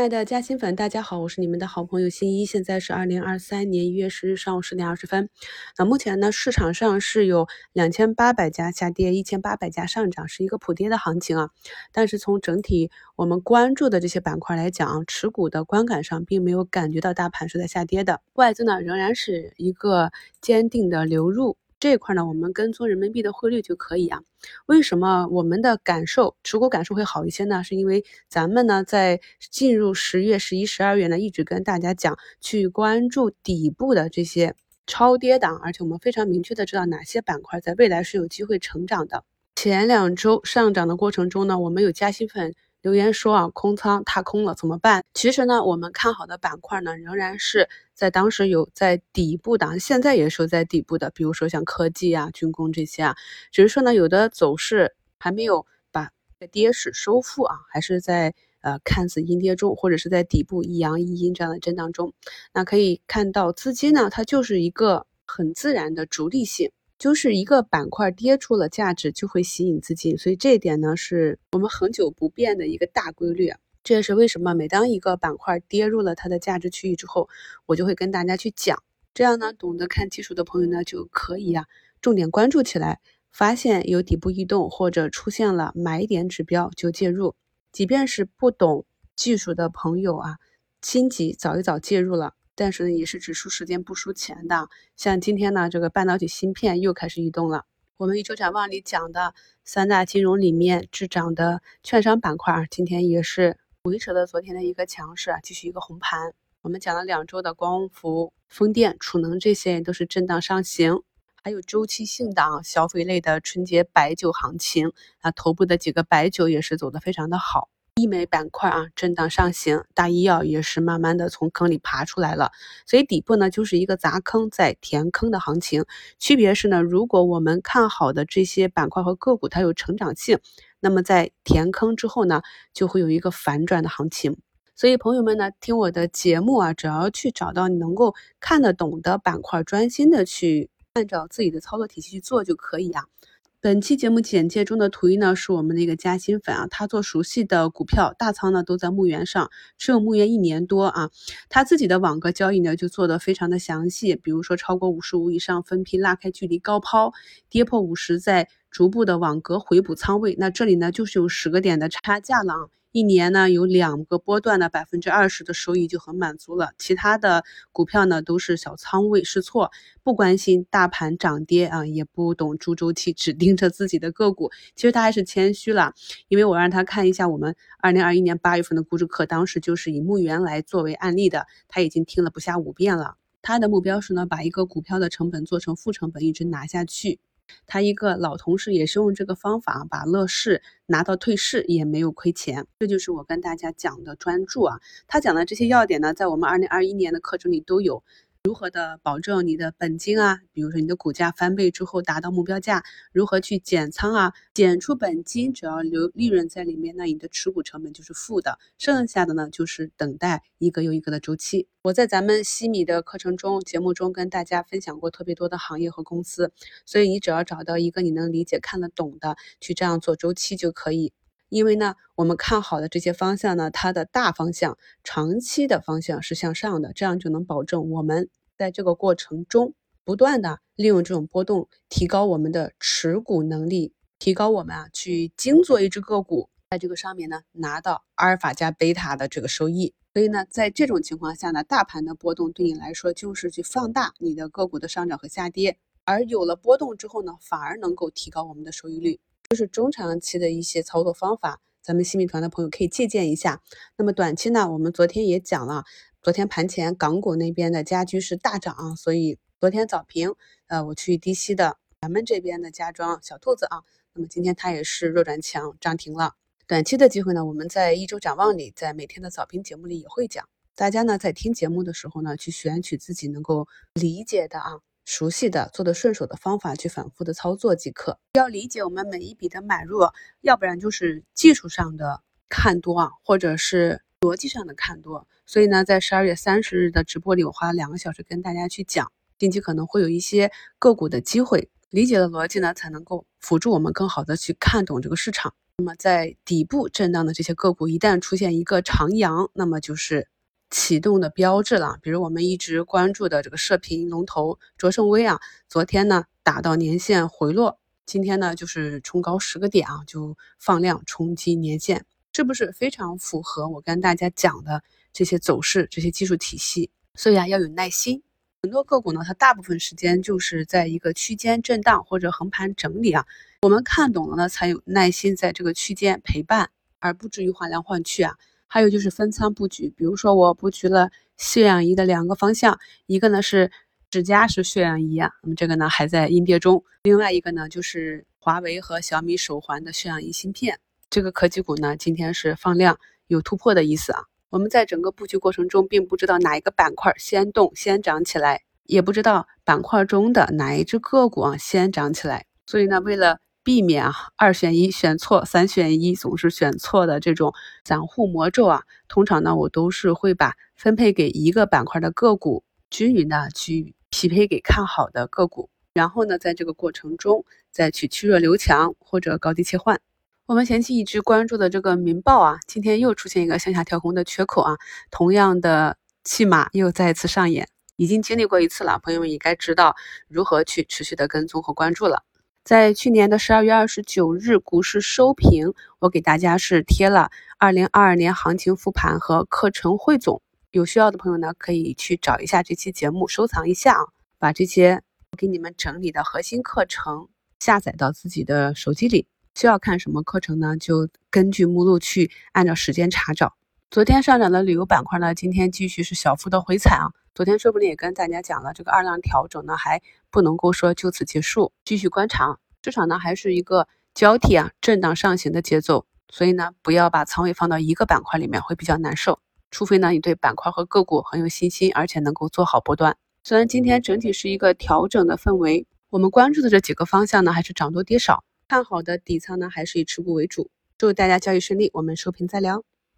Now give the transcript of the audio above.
亲爱的嘉兴粉，大家好，我是你们的好朋友新一。现在是二零二三年一月十日上午十点二十分。那目前呢，市场上是有两千八百家下跌，一千八百家上涨，是一个普跌的行情啊。但是从整体我们关注的这些板块来讲，持股的观感上并没有感觉到大盘是在下跌的，外资呢仍然是一个坚定的流入。这一块呢，我们跟踪人民币的汇率就可以啊。为什么我们的感受持股感受会好一些呢？是因为咱们呢在进入十月、十一、十二月呢，一直跟大家讲去关注底部的这些超跌档，而且我们非常明确的知道哪些板块在未来是有机会成长的。前两周上涨的过程中呢，我们有加息粉。留言说啊，空仓踏空了怎么办？其实呢，我们看好的板块呢，仍然是在当时有在底部的，现在也是在底部的。比如说像科技啊、军工这些啊，只是说呢，有的走势还没有把跌势收复啊，还是在呃看似阴跌中，或者是在底部一阳一阴这样的震荡中。那可以看到资金呢，它就是一个很自然的逐利性。就是一个板块跌出了价值，就会吸引资金，所以这一点呢，是我们恒久不变的一个大规律。这也是为什么每当一个板块跌入了它的价值区域之后，我就会跟大家去讲。这样呢，懂得看技术的朋友呢，就可以啊，重点关注起来，发现有底部异动或者出现了买点指标就介入。即便是不懂技术的朋友啊，心急早一早介入了。但是呢，也是只输时间不输钱的。像今天呢，这个半导体芯片又开始异动了。我们一周展望里讲的三大金融里面滞涨的券商板块，今天也是维持了昨天的一个强势，继续一个红盘。我们讲了两周的光伏、风电、储能这些都是震荡上行，还有周期性的消费类的春节白酒行情啊，头部的几个白酒也是走的非常的好。医美板块啊，震荡上行，大医药也是慢慢的从坑里爬出来了，所以底部呢就是一个砸坑在填坑的行情。区别是呢，如果我们看好的这些板块和个股它有成长性，那么在填坑之后呢，就会有一个反转的行情。所以朋友们呢，听我的节目啊，只要去找到你能够看得懂的板块，专心的去按照自己的操作体系去做就可以啊。本期节目简介中的图一呢，是我们的一个嘉兴粉啊，他做熟悉的股票大仓呢都在牧原上，持有牧原一年多啊，他自己的网格交易呢就做的非常的详细，比如说超过五十五以上分批拉开距离高抛，跌破五十再逐步的网格回补仓位，那这里呢就是有十个点的差价了啊。一年呢有两个波段的百分之二十的收益就很满足了，其他的股票呢都是小仓位试错，不关心大盘涨跌啊，也不懂猪周期，只盯着自己的个股。其实他还是谦虚了，因为我让他看一下我们二零二一年八月份的估值课，当时就是以牧原来作为案例的，他已经听了不下五遍了。他的目标是呢，把一个股票的成本做成负成本，一直拿下去。他一个老同事也是用这个方法把乐视拿到退市也没有亏钱，这就是我跟大家讲的专注啊。他讲的这些要点呢，在我们二零二一年的课程里都有。如何的保证你的本金啊？比如说你的股价翻倍之后达到目标价，如何去减仓啊？减出本金，只要留利润在里面，那你的持股成本就是负的，剩下的呢就是等待一个又一个的周期。我在咱们西米的课程中、节目中跟大家分享过特别多的行业和公司，所以你只要找到一个你能理解、看得懂的，去这样做周期就可以。因为呢，我们看好的这些方向呢，它的大方向、长期的方向是向上的，这样就能保证我们在这个过程中不断的利用这种波动，提高我们的持股能力，提高我们啊去精做一只个股，在这个上面呢拿到阿尔法加贝塔的这个收益。所以呢，在这种情况下呢，大盘的波动对你来说就是去放大你的个股的上涨和下跌，而有了波动之后呢，反而能够提高我们的收益率。就是中长期的一些操作方法，咱们新米团的朋友可以借鉴一下。那么短期呢，我们昨天也讲了，昨天盘前港股那边的家居是大涨，所以昨天早评，呃，我去低吸的咱们这边的家装小兔子啊，那么今天它也是弱转强涨停了。短期的机会呢，我们在一周展望里，在每天的早评节目里也会讲。大家呢在听节目的时候呢，去选取自己能够理解的啊。熟悉的、做的顺手的方法去反复的操作即可。要理解我们每一笔的买入，要不然就是技术上的看多啊，或者是逻辑上的看多。所以呢，在十二月三十日的直播里，我花了两个小时跟大家去讲，近期可能会有一些个股的机会。理解的逻辑呢，才能够辅助我们更好的去看懂这个市场。那么在底部震荡的这些个股，一旦出现一个长阳，那么就是启动的标志了。比如我们一直关注的这个射频龙头卓胜微啊，昨天呢打到年线回落，今天呢就是冲高十个点啊，就放量冲击年线，是不是非常符合我跟大家讲的这些走势、这些技术体系？所以啊，要有耐心。很多个股呢，它大部分时间就是在一个区间震荡或者横盘整理啊。我们看懂了呢，才有耐心在这个区间陪伴，而不至于换来换去啊。还有就是分仓布局，比如说我布局了血氧仪的两个方向，一个呢是指甲式血氧仪啊，那么这个呢还在阴跌中；另外一个呢就是华为和小米手环的血氧仪芯片。这个科技股呢今天是放量有突破的意思啊。我们在整个布局过程中，并不知道哪一个板块先动先涨起来，也不知道板块中的哪一只个股啊先涨起来。所以呢，为了避免啊二选一选错、三选一总是选错的这种散户魔咒啊，通常呢，我都是会把分配给一个板块的个股均匀的去匹配给看好的个股，然后呢，在这个过程中再去去弱留强或者高低切换。我们前期一直关注的这个民报啊，今天又出现一个向下跳空的缺口啊，同样的戏码又再次上演，已经经历过一次了，朋友们也该知道如何去持续的跟踪和关注了。在去年的十二月二十九日股市收评，我给大家是贴了二零二二年行情复盘和课程汇总，有需要的朋友呢可以去找一下这期节目收藏一下啊，把这些给你们整理的核心课程下载到自己的手机里。需要看什么课程呢？就根据目录去按照时间查找。昨天上涨的旅游板块呢，今天继续是小幅的回踩啊。昨天说不定也跟大家讲了，这个二浪调整呢还不能够说就此结束，继续观察。市场呢还是一个交替啊震荡上行的节奏，所以呢不要把仓位放到一个板块里面会比较难受。除非呢你对板块和个股很有信心，而且能够做好波段。虽然今天整体是一个调整的氛围，我们关注的这几个方向呢还是涨多跌少。看好的底仓呢，还是以持股为主。祝大家交易顺利，我们收评再聊。